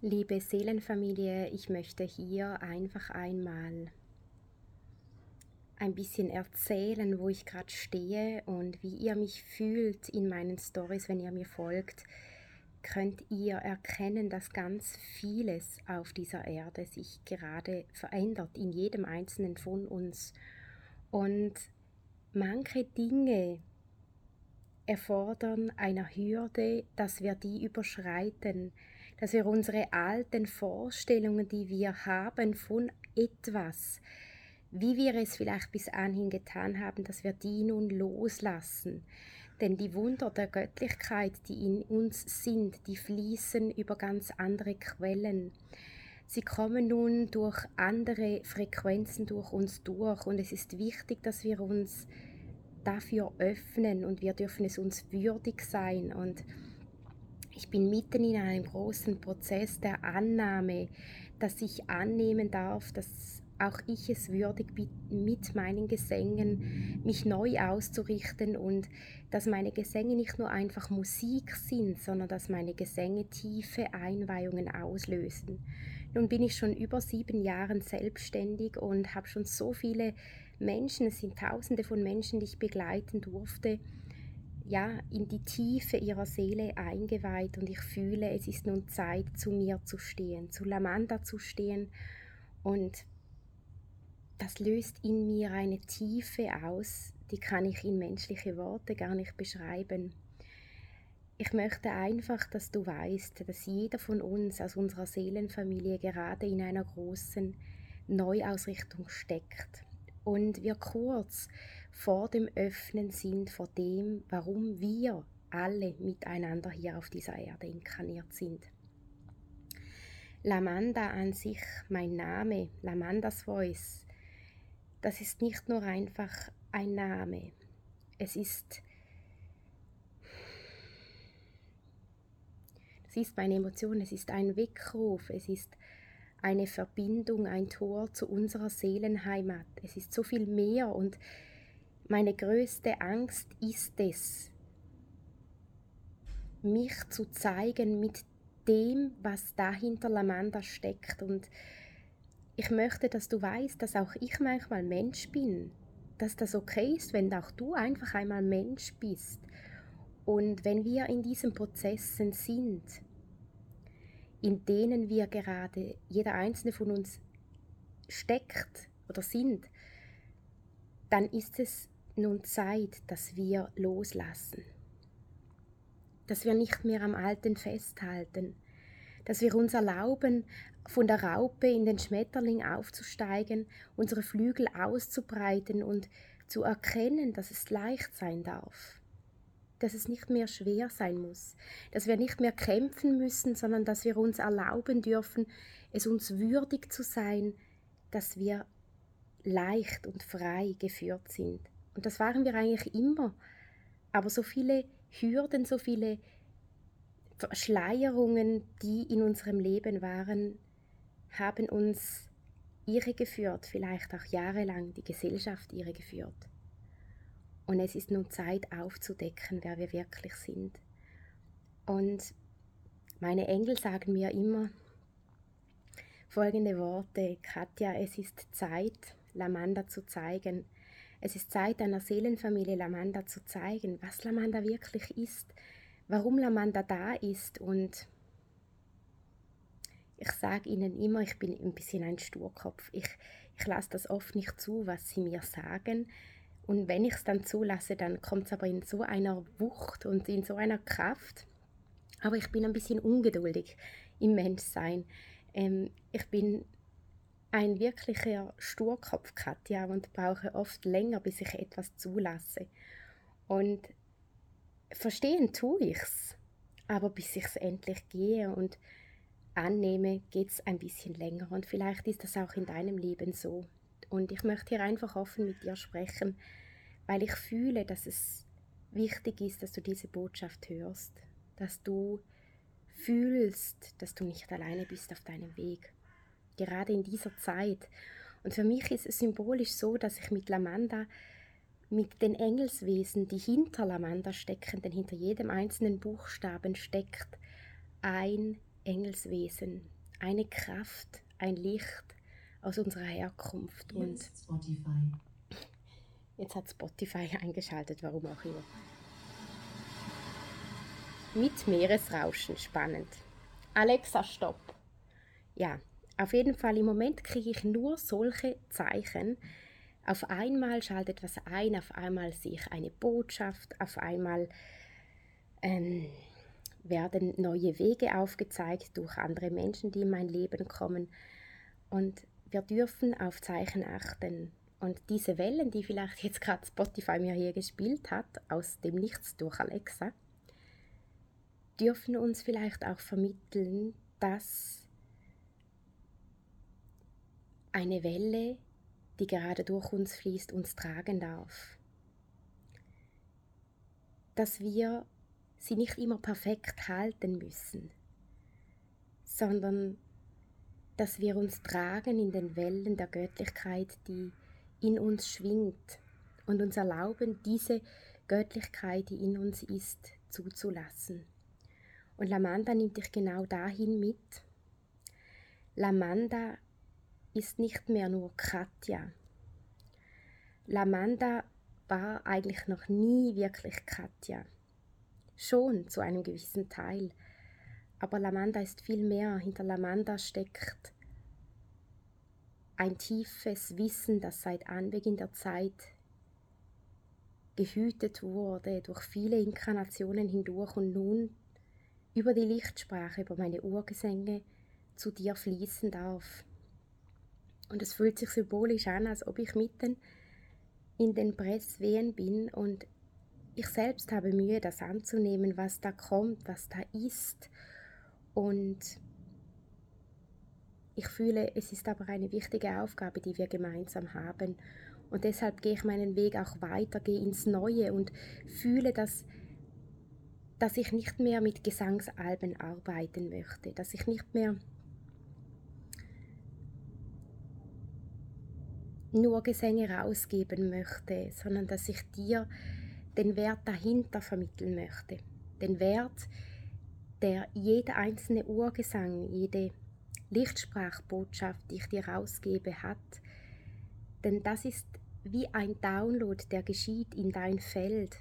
Liebe Seelenfamilie, ich möchte hier einfach einmal ein bisschen erzählen, wo ich gerade stehe und wie ihr mich fühlt in meinen Stories, wenn ihr mir folgt, könnt ihr erkennen, dass ganz vieles auf dieser Erde sich gerade verändert, in jedem einzelnen von uns. Und manche Dinge erfordern einer Hürde, dass wir die überschreiten, dass wir unsere alten Vorstellungen, die wir haben von etwas, wie wir es vielleicht bis anhin getan haben, dass wir die nun loslassen. Denn die Wunder der Göttlichkeit, die in uns sind, die fließen über ganz andere Quellen. Sie kommen nun durch andere Frequenzen durch uns durch und es ist wichtig, dass wir uns dafür öffnen und wir dürfen es uns würdig sein und ich bin mitten in einem großen Prozess der Annahme, dass ich annehmen darf, dass auch ich es würdig bin, mit meinen Gesängen mich neu auszurichten und dass meine Gesänge nicht nur einfach Musik sind, sondern dass meine Gesänge tiefe Einweihungen auslösen. Nun bin ich schon über sieben Jahre selbstständig und habe schon so viele Menschen, es sind tausende von Menschen, die ich begleiten durfte, ja, in die Tiefe ihrer Seele eingeweiht und ich fühle, es ist nun Zeit, zu mir zu stehen, zu Lamanda zu stehen und das löst in mir eine Tiefe aus, die kann ich in menschliche Worte gar nicht beschreiben. Ich möchte einfach, dass du weißt, dass jeder von uns aus unserer Seelenfamilie gerade in einer großen Neuausrichtung steckt und wir kurz vor dem Öffnen sind, vor dem, warum wir alle miteinander hier auf dieser Erde inkarniert sind. Lamanda an sich, mein Name, Lamandas Voice, das ist nicht nur einfach ein Name. Es ist es ist meine Emotion, es ist ein Weckruf, es ist eine Verbindung, ein Tor zu unserer Seelenheimat. Es ist so viel mehr und meine größte Angst ist es, mich zu zeigen mit dem, was dahinter Lamanda steckt. Und ich möchte, dass du weißt, dass auch ich manchmal Mensch bin, dass das okay ist, wenn auch du einfach einmal Mensch bist. Und wenn wir in diesen Prozessen sind, in denen wir gerade, jeder einzelne von uns steckt oder sind, dann ist es nun Zeit, dass wir loslassen. Dass wir nicht mehr am Alten festhalten. Dass wir uns erlauben, von der Raupe in den Schmetterling aufzusteigen, unsere Flügel auszubreiten und zu erkennen, dass es leicht sein darf. Dass es nicht mehr schwer sein muss. Dass wir nicht mehr kämpfen müssen, sondern dass wir uns erlauben dürfen, es uns würdig zu sein, dass wir leicht und frei geführt sind. Und das waren wir eigentlich immer. Aber so viele Hürden, so viele Verschleierungen, die in unserem Leben waren, haben uns irre geführt, vielleicht auch jahrelang die Gesellschaft irre geführt. Und es ist nun Zeit aufzudecken, wer wir wirklich sind. Und meine Engel sagen mir immer folgende Worte, Katja, es ist Zeit, Lamanda zu zeigen, es ist Zeit, einer Seelenfamilie Lamanda zu zeigen, was Lamanda wirklich ist, warum Lamanda da ist und ich sage ihnen immer, ich bin ein bisschen ein Sturkopf. Ich, ich lasse das oft nicht zu, was sie mir sagen. Und wenn ich es dann zulasse, dann kommt es aber in so einer Wucht und in so einer Kraft. Aber ich bin ein bisschen ungeduldig im Menschsein. Ähm, ich bin ein wirklicher Sturkopf, Katja, und brauche oft länger, bis ich etwas zulasse. Und verstehen tue ich's, aber bis ich es endlich gehe und annehme, geht es ein bisschen länger. Und vielleicht ist das auch in deinem Leben so. Und ich möchte hier einfach offen mit dir sprechen, weil ich fühle, dass es wichtig ist, dass du diese Botschaft hörst, dass du fühlst, dass du nicht alleine bist auf deinem Weg gerade in dieser Zeit. Und für mich ist es symbolisch so, dass ich mit Lamanda, mit den Engelswesen, die hinter Lamanda stecken, denn hinter jedem einzelnen Buchstaben steckt ein Engelswesen, eine Kraft, ein Licht aus unserer Herkunft. Jetzt und Spotify. Jetzt hat Spotify eingeschaltet, warum auch immer. Mit Meeresrauschen, spannend. Alexa, stopp. Ja, auf jeden Fall im Moment kriege ich nur solche Zeichen. Auf einmal schaltet was ein, auf einmal sehe ich eine Botschaft, auf einmal ähm, werden neue Wege aufgezeigt durch andere Menschen, die in mein Leben kommen. Und wir dürfen auf Zeichen achten. Und diese Wellen, die vielleicht jetzt gerade Spotify mir hier gespielt hat, aus dem Nichts durch Alexa, dürfen uns vielleicht auch vermitteln, dass eine Welle, die gerade durch uns fließt, uns tragen darf. Dass wir sie nicht immer perfekt halten müssen, sondern dass wir uns tragen in den Wellen der Göttlichkeit, die in uns schwingt und uns erlauben, diese Göttlichkeit, die in uns ist, zuzulassen. Und Lamanda nimmt dich genau dahin mit. Lamanda ist nicht mehr nur Katja. Lamanda war eigentlich noch nie wirklich Katja. Schon zu einem gewissen Teil. Aber Lamanda ist viel mehr. Hinter Lamanda steckt ein tiefes Wissen, das seit Anbeginn der Zeit gehütet wurde durch viele Inkarnationen hindurch und nun über die Lichtsprache, über meine Urgesänge zu dir fließen darf. Und es fühlt sich symbolisch an, als ob ich mitten in den Presswehen bin und ich selbst habe Mühe, das anzunehmen, was da kommt, was da ist. Und ich fühle, es ist aber eine wichtige Aufgabe, die wir gemeinsam haben. Und deshalb gehe ich meinen Weg auch weiter, gehe ins Neue und fühle, dass, dass ich nicht mehr mit Gesangsalben arbeiten möchte, dass ich nicht mehr nur Gesänge rausgeben möchte, sondern dass ich dir den Wert dahinter vermitteln möchte. Den Wert, der jeder einzelne Urgesang, jede Lichtsprachbotschaft, die ich dir rausgebe, hat. Denn das ist wie ein Download, der geschieht in dein Feld.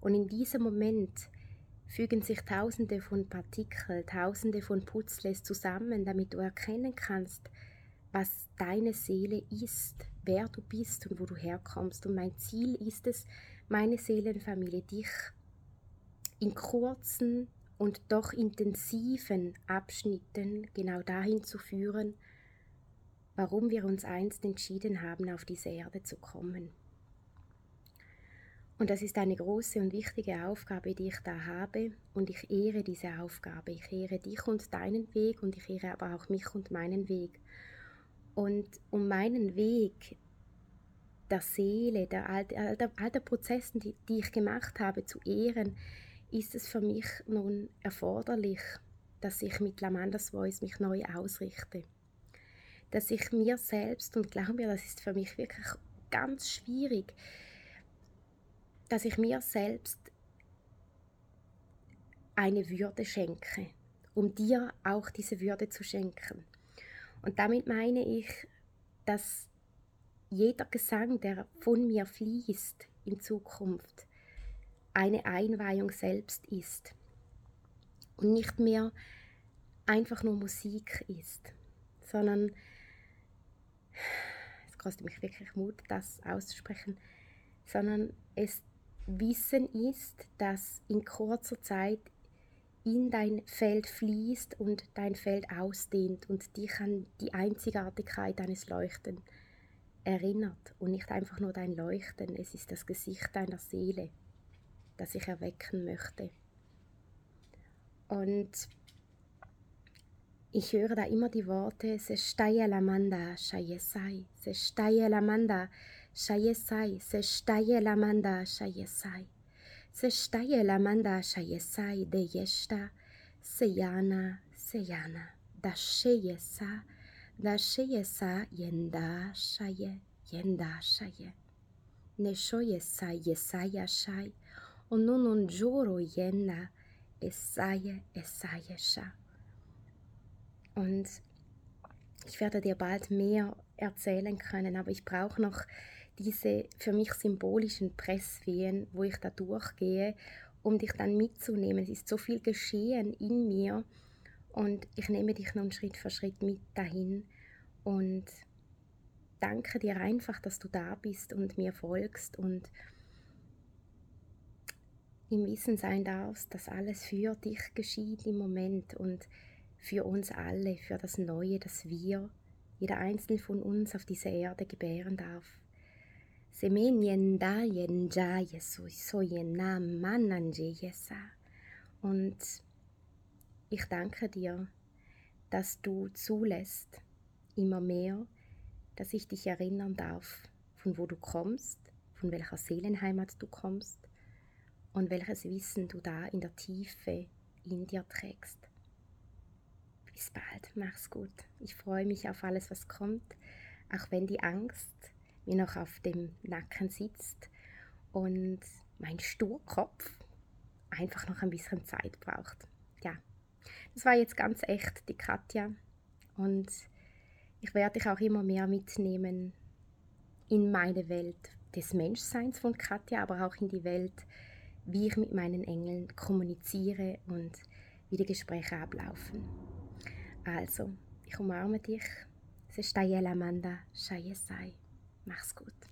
Und in diesem Moment fügen sich tausende von Partikeln, tausende von Putzles zusammen, damit du erkennen kannst, was deine Seele ist, wer du bist und wo du herkommst. Und mein Ziel ist es, meine Seelenfamilie, dich in kurzen und doch intensiven Abschnitten genau dahin zu führen, warum wir uns einst entschieden haben, auf diese Erde zu kommen. Und das ist eine große und wichtige Aufgabe, die ich da habe. Und ich ehre diese Aufgabe. Ich ehre dich und deinen Weg und ich ehre aber auch mich und meinen Weg. Und um meinen Weg der Seele, der, all, der, all der Prozessen, die, die ich gemacht habe, zu ehren, ist es für mich nun erforderlich, dass ich mit Lamandas Voice mich neu ausrichte. Dass ich mir selbst, und glaube mir, das ist für mich wirklich ganz schwierig, dass ich mir selbst eine Würde schenke, um dir auch diese Würde zu schenken. Und damit meine ich, dass jeder Gesang, der von mir fließt in Zukunft, eine Einweihung selbst ist und nicht mehr einfach nur Musik ist, sondern es kostet mich wirklich Mut, das auszusprechen, sondern es Wissen ist, das in kurzer Zeit in dein Feld fließt und dein Feld ausdehnt und dich an die Einzigartigkeit deines Leuchten erinnert und nicht einfach nur dein Leuchten, es ist das Gesicht deiner Seele, das ich erwecken möchte. Und ich höre da immer die Worte Sestaya Lamanda Shayesai, Sestaya Lamanda Shayesai, Sestaya Lamanda Shayesai, Sestaya Lamanda Shayesai de Yeshta, Seyana, Seyana, da Shayesa, da sheyesa yenda shaye, yenda shaye. Ne shoyesa yesaya shay, onunun juro yena, esaye esaye sha. Und ich werde dir bald mehr erzählen können, aber ich brauche noch diese für mich symbolischen Presswehen, wo ich da durchgehe, um dich dann mitzunehmen. Es ist so viel geschehen in mir und ich nehme dich nun Schritt für Schritt mit dahin und danke dir einfach, dass du da bist und mir folgst und im Wissen sein darfst, dass alles für dich geschieht im Moment und für uns alle, für das Neue, das wir, jeder Einzelne von uns auf dieser Erde gebären darf. Und ich danke dir, dass du zulässt, immer mehr, dass ich dich erinnern darf, von wo du kommst, von welcher Seelenheimat du kommst und welches Wissen du da in der Tiefe in dir trägst. Bis bald, mach's gut. Ich freue mich auf alles, was kommt, auch wenn die Angst mir noch auf dem Nacken sitzt und mein Sturkopf einfach noch ein bisschen Zeit braucht. Ja, das war jetzt ganz echt die Katja und ich werde dich auch immer mehr mitnehmen in meine Welt des Menschseins von Katja, aber auch in die Welt, wie ich mit meinen Engeln kommuniziere und wie die Gespräche ablaufen. Also, ich umarme dich. Es ist Amanda Shayesai. Mach's gut.